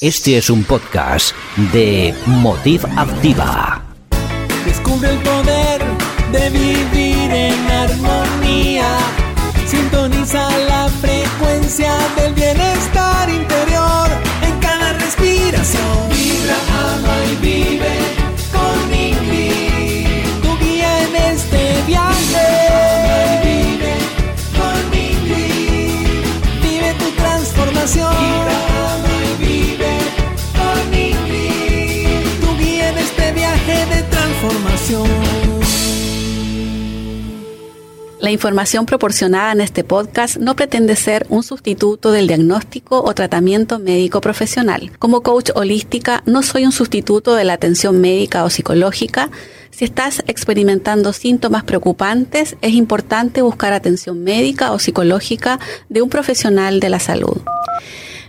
Este es un podcast de Motiv Activa. Descubre el poder de vivir en armonía. Sintoniza la frecuencia del bienestar La información proporcionada en este podcast no pretende ser un sustituto del diagnóstico o tratamiento médico profesional. Como coach holística, no soy un sustituto de la atención médica o psicológica. Si estás experimentando síntomas preocupantes, es importante buscar atención médica o psicológica de un profesional de la salud.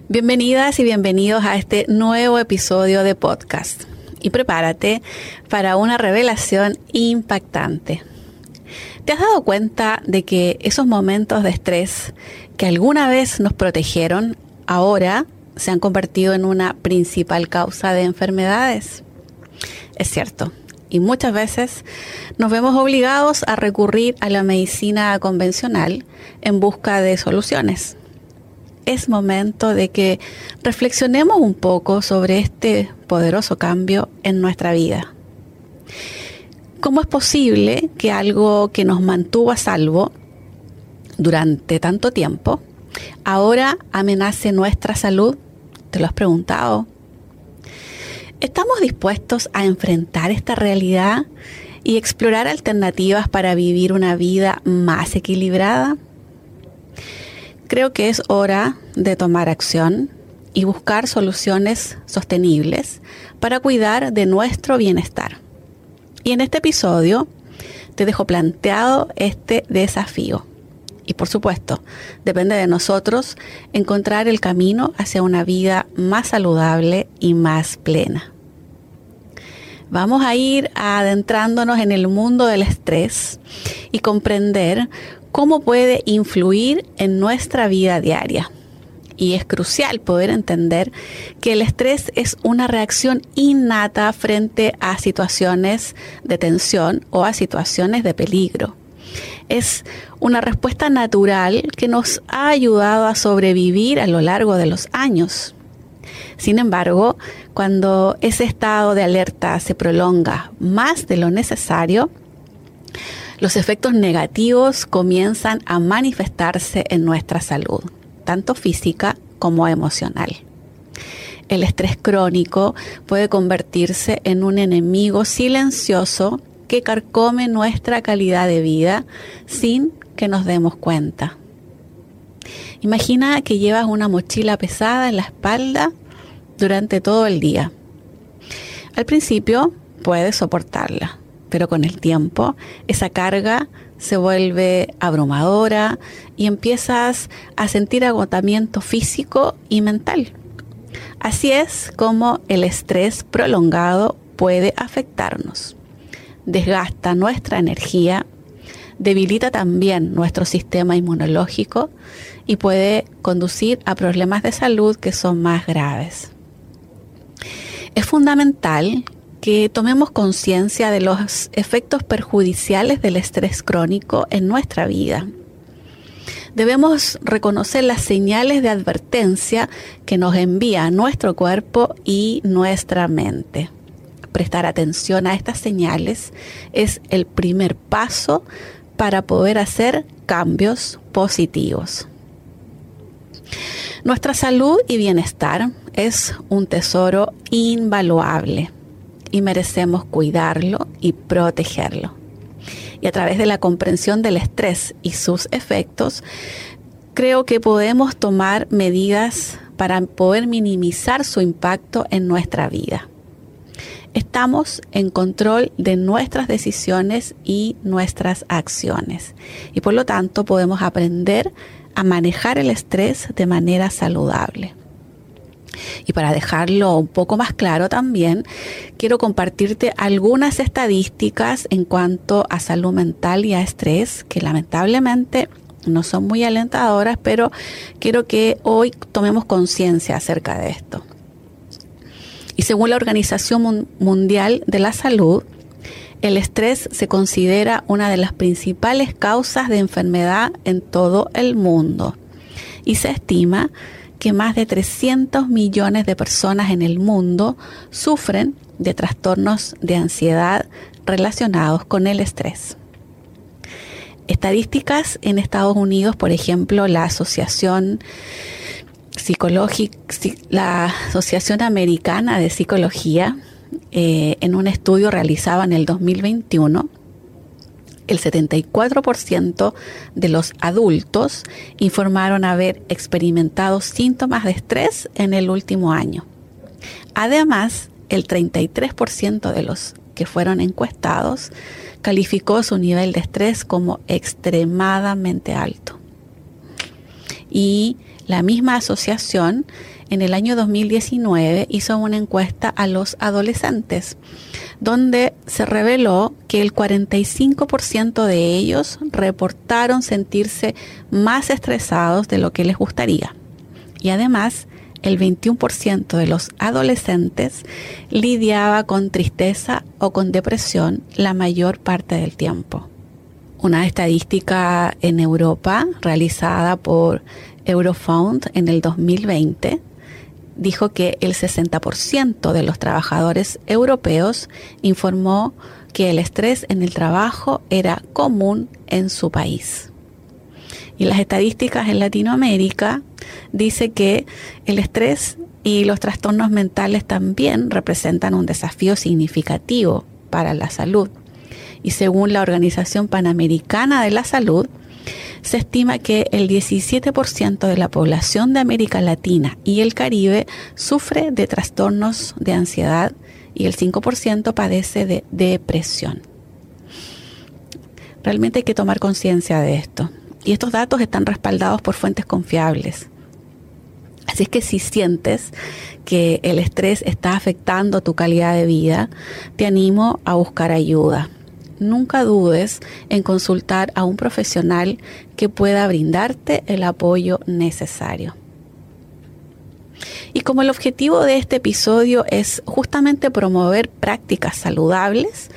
Bienvenidas y bienvenidos a este nuevo episodio de podcast. Y prepárate para una revelación impactante. ¿Te has dado cuenta de que esos momentos de estrés que alguna vez nos protegieron, ahora se han convertido en una principal causa de enfermedades? Es cierto. Y muchas veces nos vemos obligados a recurrir a la medicina convencional en busca de soluciones. Es momento de que reflexionemos un poco sobre este poderoso cambio en nuestra vida. ¿Cómo es posible que algo que nos mantuvo a salvo durante tanto tiempo ahora amenace nuestra salud? ¿Te lo has preguntado? ¿Estamos dispuestos a enfrentar esta realidad y explorar alternativas para vivir una vida más equilibrada? Creo que es hora de tomar acción y buscar soluciones sostenibles para cuidar de nuestro bienestar. Y en este episodio te dejo planteado este desafío. Y por supuesto, depende de nosotros encontrar el camino hacia una vida más saludable y más plena. Vamos a ir adentrándonos en el mundo del estrés y comprender cómo puede influir en nuestra vida diaria y es crucial poder entender que el estrés es una reacción innata frente a situaciones de tensión o a situaciones de peligro. Es una respuesta natural que nos ha ayudado a sobrevivir a lo largo de los años. Sin embargo, cuando ese estado de alerta se prolonga más de lo necesario, los efectos negativos comienzan a manifestarse en nuestra salud tanto física como emocional. El estrés crónico puede convertirse en un enemigo silencioso que carcome nuestra calidad de vida sin que nos demos cuenta. Imagina que llevas una mochila pesada en la espalda durante todo el día. Al principio puedes soportarla, pero con el tiempo esa carga se vuelve abrumadora y empiezas a sentir agotamiento físico y mental. Así es como el estrés prolongado puede afectarnos. Desgasta nuestra energía, debilita también nuestro sistema inmunológico y puede conducir a problemas de salud que son más graves. Es fundamental que tomemos conciencia de los efectos perjudiciales del estrés crónico en nuestra vida. Debemos reconocer las señales de advertencia que nos envía nuestro cuerpo y nuestra mente. Prestar atención a estas señales es el primer paso para poder hacer cambios positivos. Nuestra salud y bienestar es un tesoro invaluable y merecemos cuidarlo y protegerlo. Y a través de la comprensión del estrés y sus efectos, creo que podemos tomar medidas para poder minimizar su impacto en nuestra vida. Estamos en control de nuestras decisiones y nuestras acciones y por lo tanto podemos aprender a manejar el estrés de manera saludable. Y para dejarlo un poco más claro también, quiero compartirte algunas estadísticas en cuanto a salud mental y a estrés que lamentablemente no son muy alentadoras, pero quiero que hoy tomemos conciencia acerca de esto. Y según la Organización Mundial de la Salud, el estrés se considera una de las principales causas de enfermedad en todo el mundo y se estima que más de 300 millones de personas en el mundo sufren de trastornos de ansiedad relacionados con el estrés. Estadísticas en Estados Unidos, por ejemplo, la Asociación Psicológica, la Asociación Americana de Psicología, eh, en un estudio realizado en el 2021, el 74% de los adultos informaron haber experimentado síntomas de estrés en el último año. Además, el 33% de los que fueron encuestados calificó su nivel de estrés como extremadamente alto. Y la misma asociación en el año 2019 hizo una encuesta a los adolescentes, donde se reveló que el 45% de ellos reportaron sentirse más estresados de lo que les gustaría. Y además, el 21% de los adolescentes lidiaba con tristeza o con depresión la mayor parte del tiempo. Una estadística en Europa realizada por Eurofound en el 2020 dijo que el 60% de los trabajadores europeos informó que el estrés en el trabajo era común en su país. Y las estadísticas en Latinoamérica dice que el estrés y los trastornos mentales también representan un desafío significativo para la salud. Y según la Organización Panamericana de la Salud, se estima que el 17% de la población de América Latina y el Caribe sufre de trastornos de ansiedad y el 5% padece de depresión. Realmente hay que tomar conciencia de esto. Y estos datos están respaldados por fuentes confiables. Así es que si sientes que el estrés está afectando tu calidad de vida, te animo a buscar ayuda nunca dudes en consultar a un profesional que pueda brindarte el apoyo necesario. Y como el objetivo de este episodio es justamente promover prácticas saludables,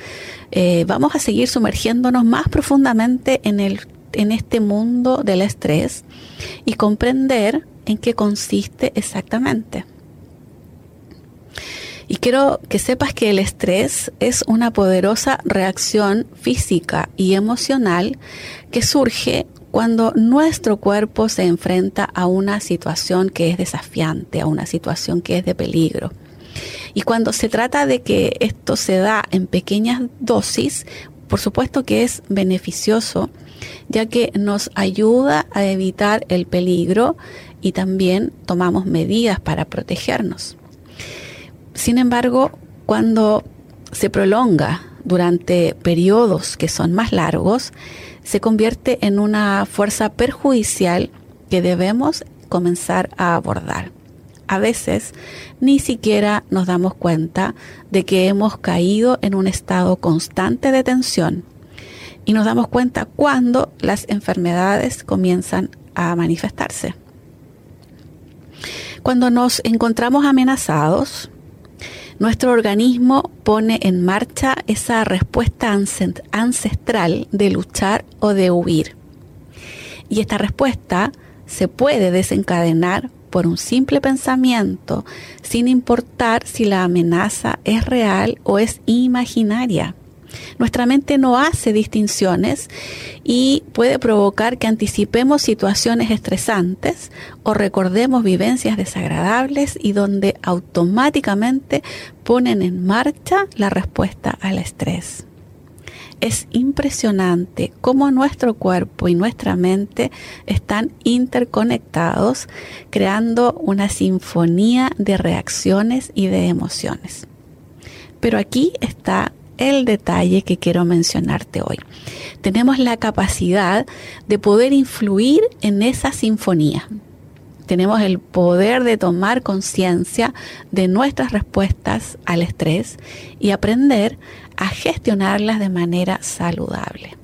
eh, vamos a seguir sumergiéndonos más profundamente en, el, en este mundo del estrés y comprender en qué consiste exactamente. Y quiero que sepas que el estrés es una poderosa reacción física y emocional que surge cuando nuestro cuerpo se enfrenta a una situación que es desafiante, a una situación que es de peligro. Y cuando se trata de que esto se da en pequeñas dosis, por supuesto que es beneficioso, ya que nos ayuda a evitar el peligro y también tomamos medidas para protegernos. Sin embargo, cuando se prolonga durante periodos que son más largos, se convierte en una fuerza perjudicial que debemos comenzar a abordar. A veces ni siquiera nos damos cuenta de que hemos caído en un estado constante de tensión y nos damos cuenta cuando las enfermedades comienzan a manifestarse. Cuando nos encontramos amenazados, nuestro organismo pone en marcha esa respuesta ancestral de luchar o de huir. Y esta respuesta se puede desencadenar por un simple pensamiento, sin importar si la amenaza es real o es imaginaria. Nuestra mente no hace distinciones y puede provocar que anticipemos situaciones estresantes o recordemos vivencias desagradables y donde automáticamente ponen en marcha la respuesta al estrés. Es impresionante cómo nuestro cuerpo y nuestra mente están interconectados, creando una sinfonía de reacciones y de emociones. Pero aquí está el detalle que quiero mencionarte hoy. Tenemos la capacidad de poder influir en esa sinfonía. Tenemos el poder de tomar conciencia de nuestras respuestas al estrés y aprender a gestionarlas de manera saludable.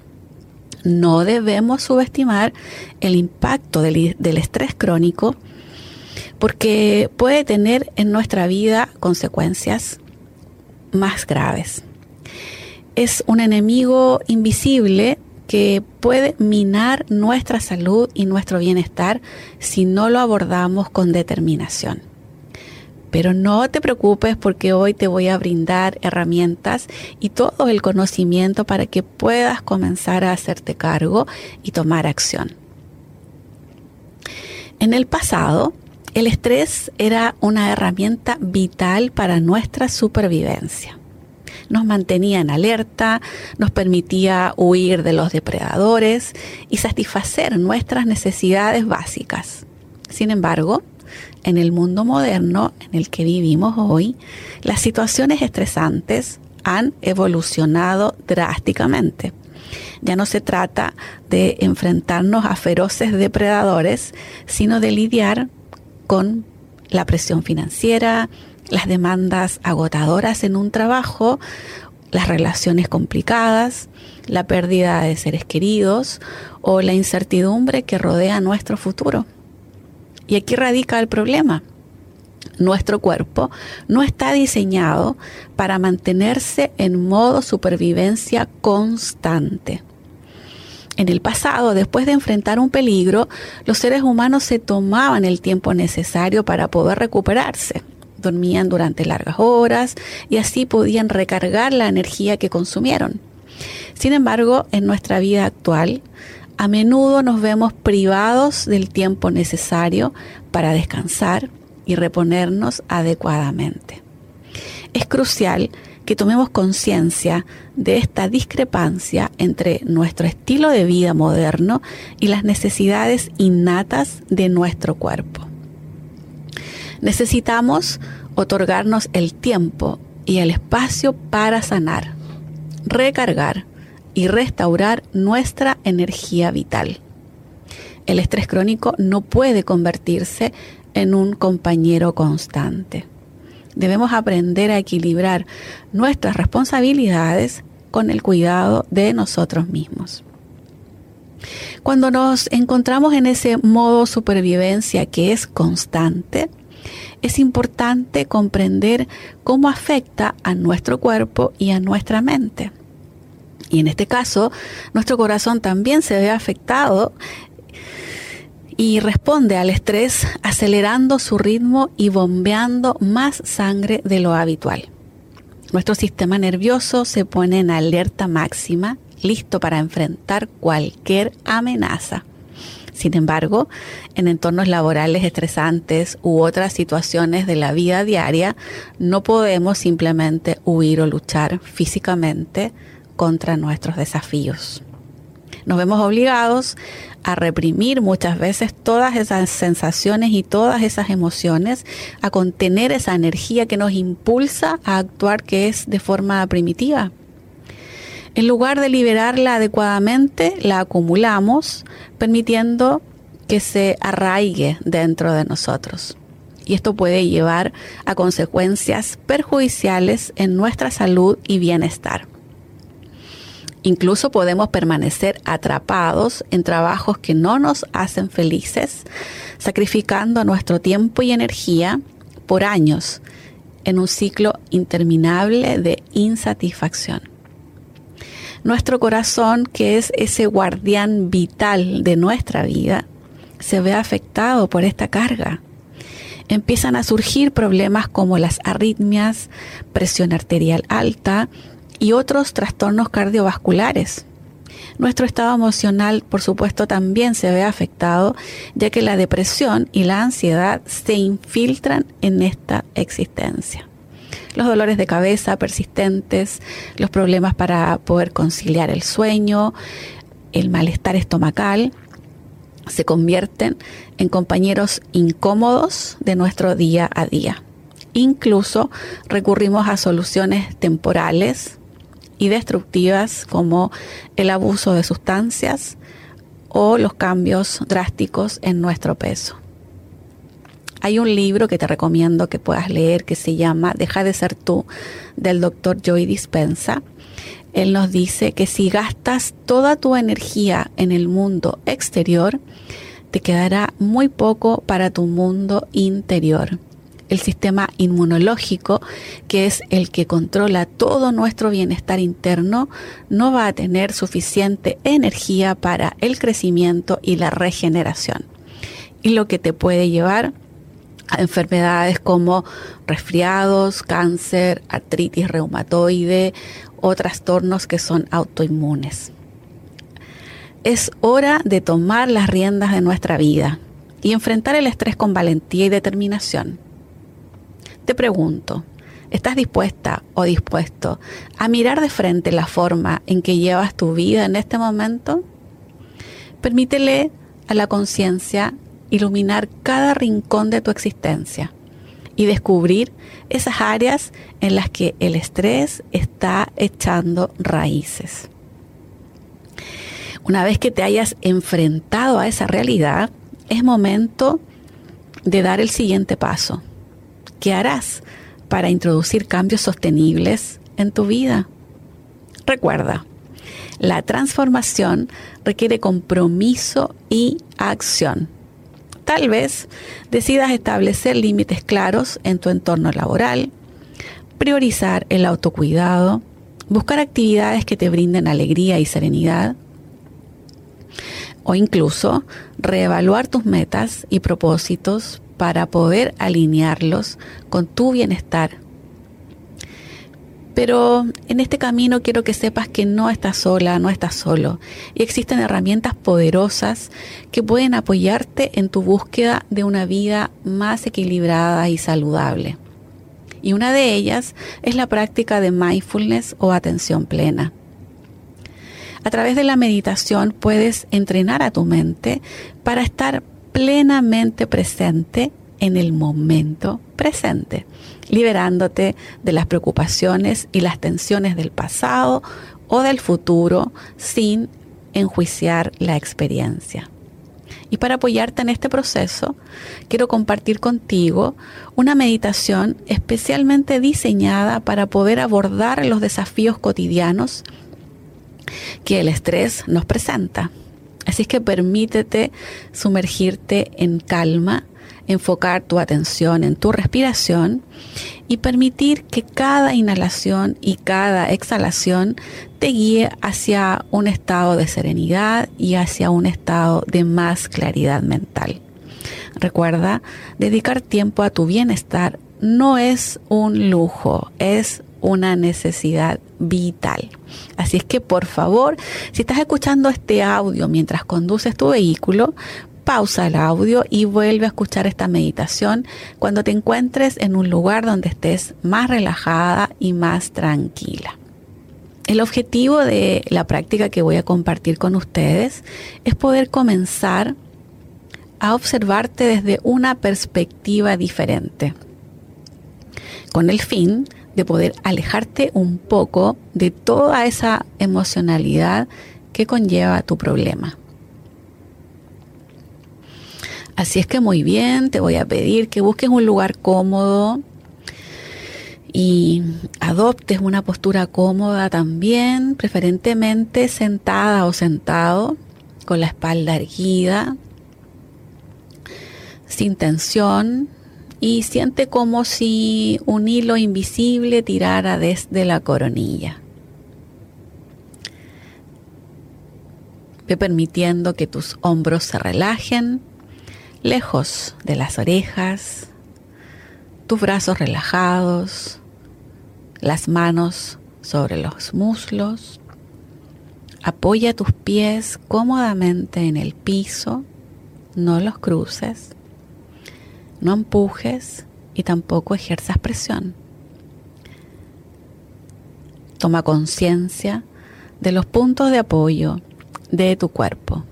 No debemos subestimar el impacto del, estrés crónico porque puede tener en nuestra vida consecuencias más graves. Es un enemigo invisible que puede minar nuestra salud y nuestro bienestar si no lo abordamos con determinación. Pero no te preocupes porque hoy te voy a brindar herramientas y todo el conocimiento para que puedas comenzar a hacerte cargo y tomar acción. En el pasado, el estrés era una herramienta vital para nuestra supervivencia nos mantenía en alerta, nos permitía huir de los depredadores y satisfacer nuestras necesidades básicas. Sin embargo, en el mundo moderno en el que vivimos hoy, las situaciones estresantes han evolucionado drásticamente. Ya no se trata de enfrentarnos a feroces depredadores, sino de lidiar con la presión financiera, las demandas agotadoras en un trabajo, las relaciones complicadas, la pérdida de seres queridos o la incertidumbre que rodea nuestro futuro. Y aquí radica el problema. Nuestro cuerpo no está diseñado para mantenerse en modo supervivencia constante. En el pasado, después de enfrentar un peligro, los seres humanos se tomaban el tiempo necesario para poder recuperarse dormían durante largas horas y así podían recargar la energía que consumieron. Sin embargo, en nuestra vida actual, a menudo nos vemos privados del tiempo necesario para descansar y reponernos adecuadamente. Es crucial que tomemos conciencia de esta discrepancia entre nuestro estilo de vida moderno y las necesidades innatas de nuestro cuerpo. Necesitamos otorgarnos el tiempo y el espacio para sanar, recargar y restaurar nuestra energía vital. El estrés crónico no puede convertirse en un compañero constante. Debemos aprender a equilibrar nuestras responsabilidades con el cuidado de nosotros mismos. Cuando nos encontramos en ese modo supervivencia que es constante, es importante comprender cómo afecta a nuestro cuerpo y a nuestra mente. Y en este caso, nuestro corazón también se ve afectado y responde al estrés acelerando su ritmo y bombeando más sangre de lo habitual. Nuestro sistema nervioso se pone en alerta máxima, listo para enfrentar cualquier amenaza. Sin embargo, en entornos laborales estresantes u otras situaciones de la vida diaria, no podemos simplemente huir o luchar físicamente contra nuestros desafíos. Nos vemos obligados a reprimir muchas veces todas esas sensaciones y todas esas emociones, a contener esa energía que nos impulsa a actuar que es de forma primitiva. En lugar de liberarla adecuadamente, la acumulamos, permitiendo que se arraigue dentro de nosotros. Y esto puede llevar a consecuencias perjudiciales en nuestra salud y bienestar. Incluso podemos permanecer atrapados en trabajos que no nos hacen felices, sacrificando nuestro tiempo y energía por años en un ciclo interminable de insatisfacción. Nuestro corazón, que es ese guardián vital de nuestra vida, se ve afectado por esta carga. Empiezan a surgir problemas como las arritmias, presión arterial alta y otros trastornos cardiovasculares. Nuestro estado emocional, por supuesto, también se ve afectado, ya que la depresión y la ansiedad se infiltran en esta existencia los dolores de cabeza persistentes, los problemas para poder conciliar el sueño, el malestar estomacal, se convierten en compañeros incómodos de nuestro día a día. Incluso recurrimos a soluciones temporales y destructivas como el abuso de sustancias o los cambios drásticos en nuestro peso. Hay un libro que te recomiendo que puedas leer que se llama Deja de ser tú del doctor Joy Dispensa. Él nos dice que si gastas toda tu energía en el mundo exterior, te quedará muy poco para tu mundo interior. El sistema inmunológico, que es el que controla todo nuestro bienestar interno, no va a tener suficiente energía para el crecimiento y la regeneración. Y lo que te puede llevar enfermedades como resfriados, cáncer, artritis reumatoide o trastornos que son autoinmunes es hora de tomar las riendas de nuestra vida y enfrentar el estrés con valentía y determinación. Te pregunto, ¿estás dispuesta o dispuesto a mirar de frente la forma en que llevas tu vida en este momento? Permítele a la conciencia iluminar cada rincón de tu existencia y descubrir esas áreas en las que el estrés está echando raíces. Una vez que te hayas enfrentado a esa realidad, es momento de dar el siguiente paso. ¿Qué harás para introducir cambios sostenibles en tu vida? Recuerda, la transformación requiere compromiso y acción. Tal vez decidas establecer límites claros en tu entorno laboral, priorizar el autocuidado, buscar actividades que te brinden alegría y serenidad, o incluso reevaluar tus metas y propósitos para poder alinearlos con tu bienestar. Pero en este camino quiero que sepas que no estás sola, no estás solo. Y existen herramientas poderosas que pueden apoyarte en tu búsqueda de una vida más equilibrada y saludable. Y una de ellas es la práctica de mindfulness o atención plena. A través de la meditación puedes entrenar a tu mente para estar plenamente presente en el momento presente, liberándote de las preocupaciones y las tensiones del pasado o del futuro sin enjuiciar la experiencia. Y para apoyarte en este proceso, quiero compartir contigo una meditación especialmente diseñada para poder abordar los desafíos cotidianos que el estrés nos presenta. Así es que permítete sumergirte en calma, enfocar tu atención en tu respiración y permitir que cada inhalación y cada exhalación te guíe hacia un estado de serenidad y hacia un estado de más claridad mental. Recuerda, dedicar tiempo a tu bienestar no es un lujo, es una necesidad vital. Así es que por favor, si estás escuchando este audio mientras conduces tu vehículo, pausa el audio y vuelve a escuchar esta meditación cuando te encuentres en un lugar donde estés más relajada y más tranquila. El objetivo de la práctica que voy a compartir con ustedes es poder comenzar a observarte desde una perspectiva diferente, con el fin de poder alejarte un poco de toda esa emocionalidad que conlleva tu problema. Así es que muy bien, te voy a pedir que busques un lugar cómodo y adoptes una postura cómoda también, preferentemente sentada o sentado, con la espalda erguida, sin tensión, y siente como si un hilo invisible tirara desde la coronilla. Ve permitiendo que tus hombros se relajen lejos de las orejas, tus brazos relajados, las manos sobre los muslos. Apoya tus pies cómodamente en el piso, no los cruces. No empujes y tampoco ejerzas presión. Toma conciencia de los puntos de apoyo de tu cuerpo.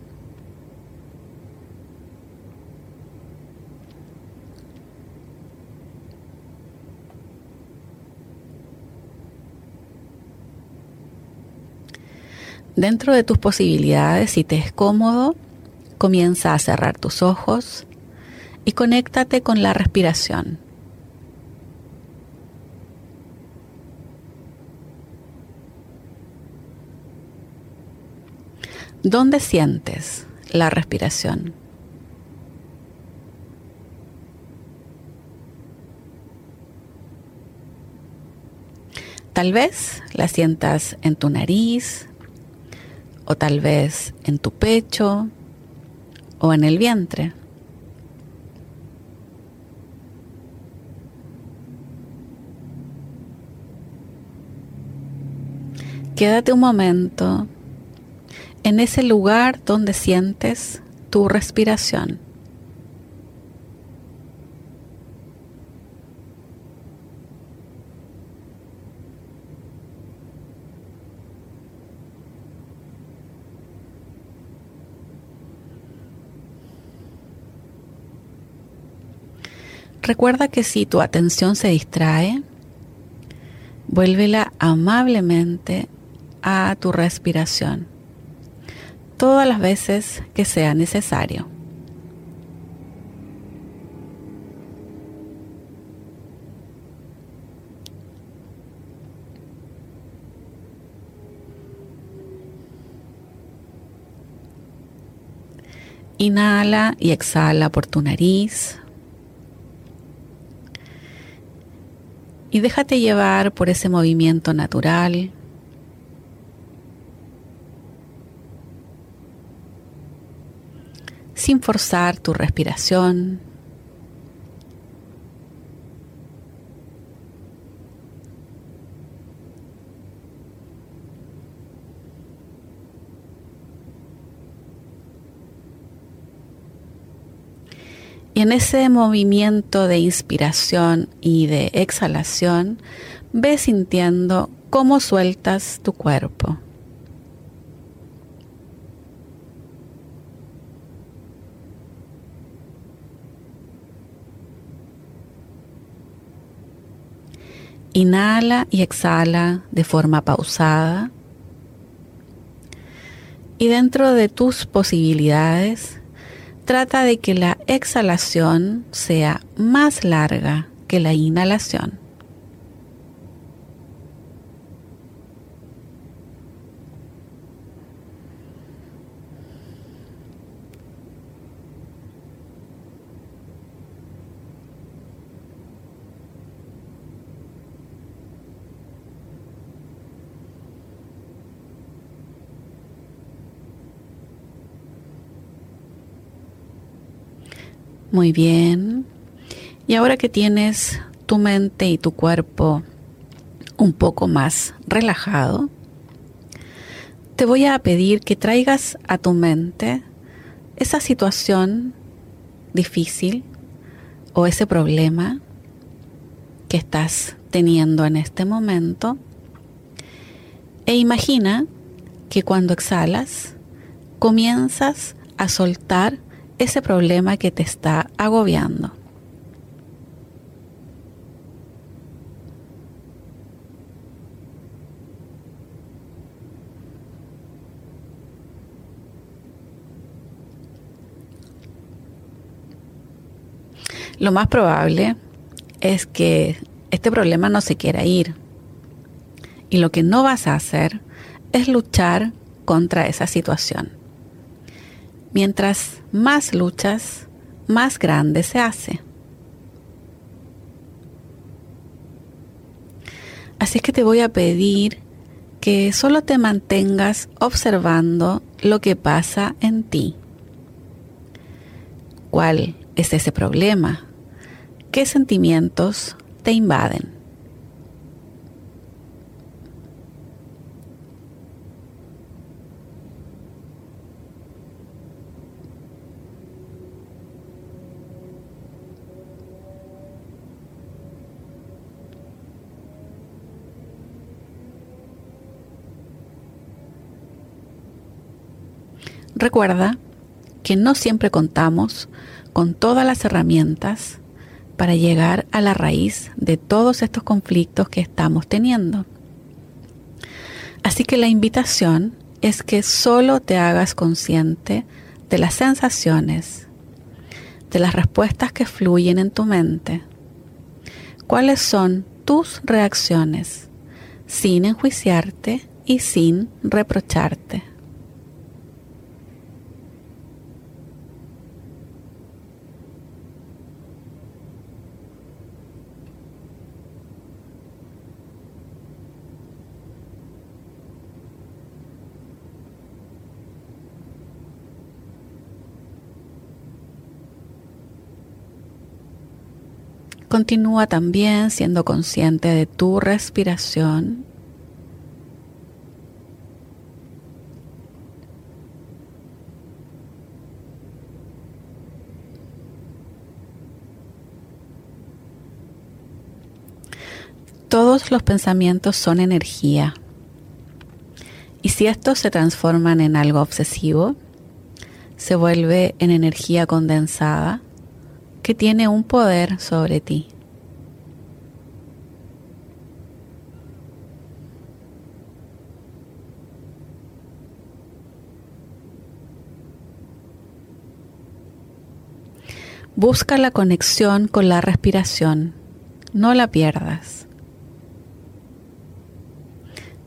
Dentro de tus posibilidades, si te es cómodo, comienza a cerrar tus ojos y conéctate con la respiración. ¿Dónde sientes la respiración? Tal vez la sientas en tu nariz, o tal vez en tu pecho o en el vientre. Quédate un momento en ese lugar donde sientes tu respiración. Recuerda que si tu atención se distrae, vuélvela amablemente a tu respiración todas las veces que sea necesario. Inhala y exhala por tu nariz. Y déjate llevar por ese movimiento natural. Sin forzar tu respiración. Y en ese movimiento de inspiración y de exhalación, ve sintiendo cómo sueltas tu cuerpo. Inhala y exhala de forma pausada. Y dentro de tus posibilidades, trata de que la exhalación sea más larga que la inhalación. Muy bien. Y ahora que tienes tu mente y tu cuerpo un poco más relajado, te voy a pedir que traigas a tu mente esa situación difícil o ese problema que estás teniendo en este momento e imagina que cuando exhalas comienzas a soltar ese problema que te está agobiando. Lo más probable es que este problema no se quiera ir. Y lo que no vas a hacer es luchar contra esa situación. Mientras más luchas, más grande se hace. Así que te voy a pedir que solo te mantengas observando lo que pasa en ti. ¿Cuál es ese problema? ¿Qué sentimientos te invaden? Recuerda que no siempre contamos con todas las herramientas para llegar a la raíz de todos estos conflictos que estamos teniendo. Así que la invitación es que solo te hagas consciente de las sensaciones, de las respuestas que fluyen en tu mente. ¿Cuáles son tus reacciones sin enjuiciarte y sin reprocharte? Continúa también siendo consciente de tu respiración. Todos los pensamientos son energía. Y si estos se transforman en algo obsesivo, se vuelve en energía condensada que tiene un poder sobre ti. Busca la conexión con la respiración, no la pierdas.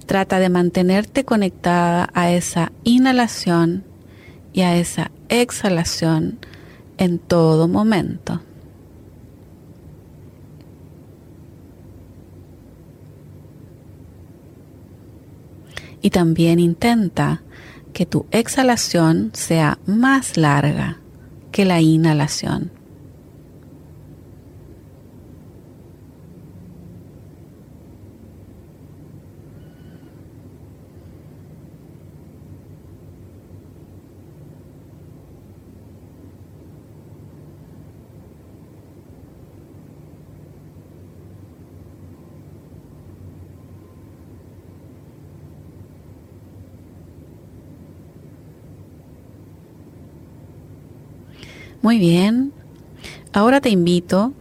Trata de mantenerte conectada a esa inhalación y a esa exhalación en todo momento. Y también intenta que tu exhalación sea más larga que la inhalación. Muy bien. Ahora te invito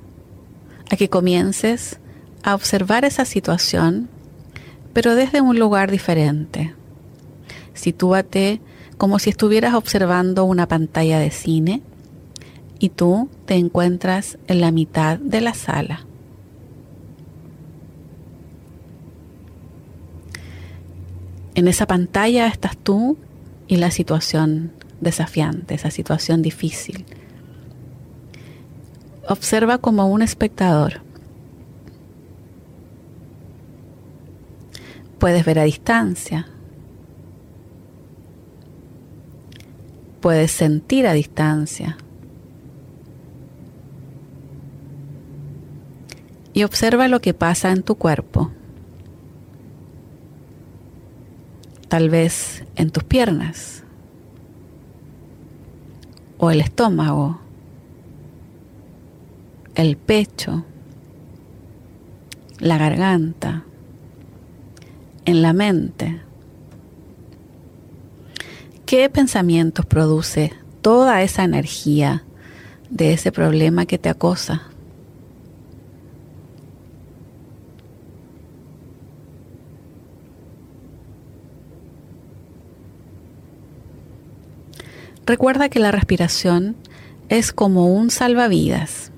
a que comiences a observar esa situación, pero desde un lugar diferente. Sitúate como si estuvieras observando una pantalla de cine y tú te encuentras en la mitad de la sala. En esa pantalla estás tú y la situación desafiante, esa situación difícil Observa como un espectador. Puedes ver a distancia. Puedes sentir a distancia. Y observa lo que pasa en tu cuerpo. Tal vez en tus piernas o el estómago el pecho, la garganta, en la mente. ¿Qué pensamientos produce toda esa energía de ese problema que te acosa? Recuerda que la respiración es como un salvavidas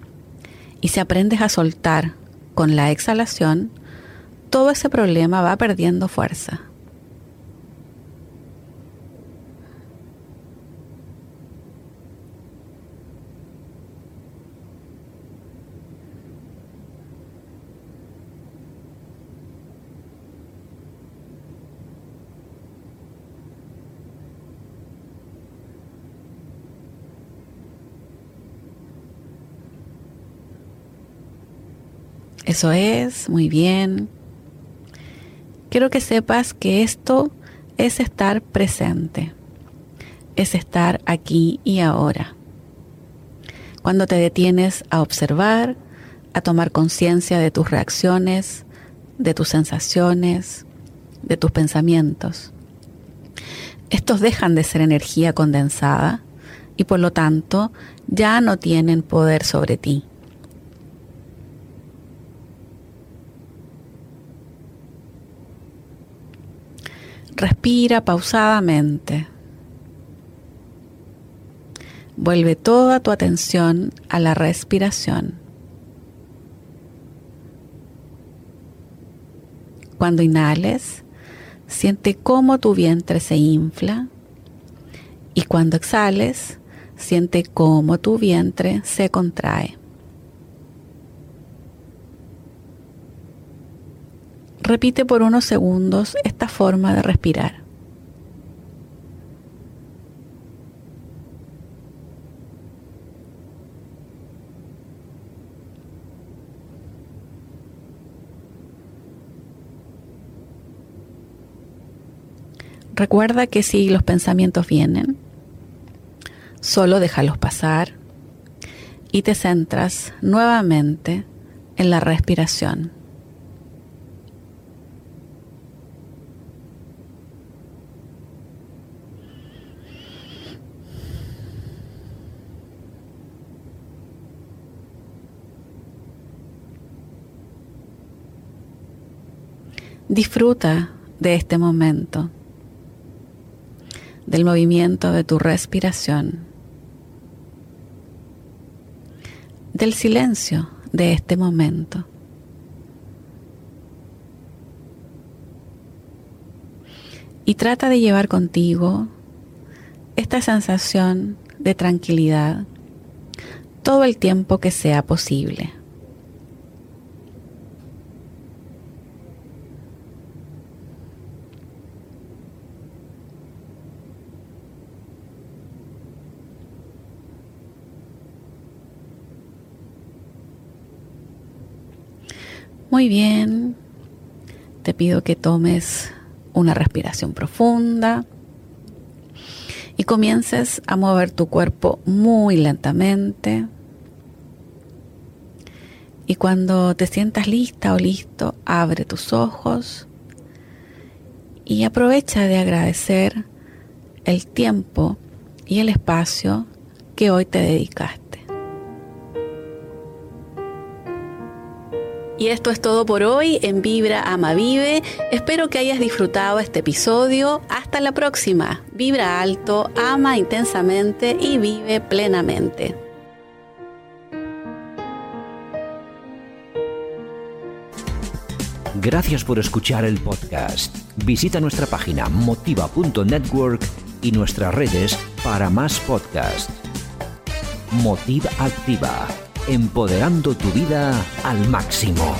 y si aprendes a soltar con la exhalación, todo ese problema va perdiendo fuerza. Eso es, muy bien. Quiero que sepas que esto es estar presente, es estar aquí y ahora. Cuando te detienes a observar, a tomar conciencia de tus reacciones, de tus sensaciones, de tus pensamientos. Estos dejan de ser energía condensada y por lo tanto ya no tienen poder sobre ti. Respira pausadamente. Vuelve toda tu atención a la respiración. Cuando inhales, siente cómo tu vientre se infla y cuando exhales, siente cómo tu vientre se contrae. Repite por unos segundos esta forma de respirar. Recuerda que si los pensamientos vienen, solo déjalos pasar y te centras nuevamente en la respiración. Disfruta de este momento, del movimiento de tu respiración, del silencio de este momento. Y trata de llevar contigo esta sensación de tranquilidad todo el tiempo que sea posible. Muy bien, te pido que tomes una respiración profunda y comiences a mover tu cuerpo muy lentamente. Y cuando te sientas lista o listo, abre tus ojos y aprovecha de agradecer el tiempo y el espacio que hoy te dedicaste. Y esto es todo por hoy en Vibra Ama Vive. Espero que hayas disfrutado este episodio. Hasta la próxima. Vibra alto, ama intensamente y vive plenamente. Gracias por escuchar el podcast. Visita nuestra página motiva.network y nuestras redes para más podcasts. Motiva Activa empoderando tu vida al máximo.